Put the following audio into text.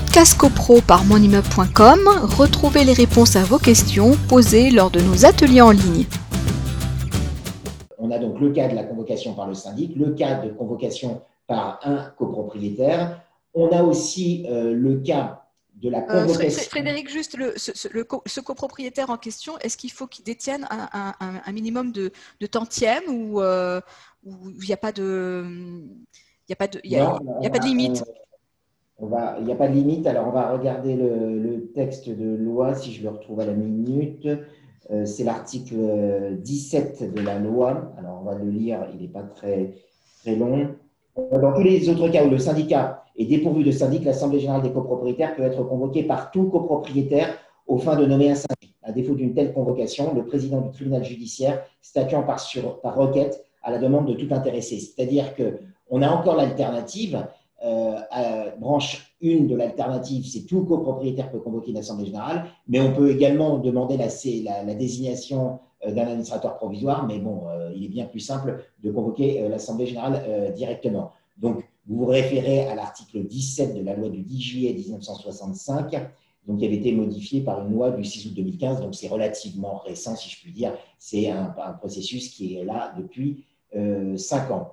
Podcast CoPro par monimmeuble.com, retrouvez les réponses à vos questions posées lors de nos ateliers en ligne. On a donc le cas de la convocation par le syndic, le cas de convocation par un copropriétaire. On a aussi euh, le cas de la Euh, convocation. Fré- Frédéric, juste le, ce, ce- le co- ce copropriétaire en question, est-ce qu'il faut qu'il détienne un, un- un- un minimum de, de tantième ou euh, ou il n'y a pas de il y a pas de il y a- Non, il y a pas de limite? Il n'y a pas de limite. Alors, on va regarder le, texte de loi, si je le retrouve à la minute. Euh, c'est l'article euh, 17 de la loi. Alors, on va le lire, il n'est pas très, très long. Dans tous les autres cas où le syndicat est dépourvu de syndic, l'Assemblée générale des copropriétaires peut être convoquée par tout copropriétaire aux fins de nommer un syndic. À défaut d'une telle convocation, le président du tribunal judiciaire statuant par, sur, par requête à la demande de tout intéressé. C'est-à-dire qu'on a encore l'alternative euh, à branche 1 de l'alternative, c'est tout copropriétaire peut convoquer une assemblée générale, mais on peut également demander la, désignation euh, d'un administrateur provisoire, mais bon, euh, il est bien plus simple de convoquer euh, l'assemblée générale euh, directement. Donc, vous vous référez à l'article 17 de la loi du 10 juillet 1965, donc qui avait été modifié par une loi du 6 août 2015, donc c'est relativement récent, si je puis dire. C'est un, processus qui est là depuis euh, 5 ans.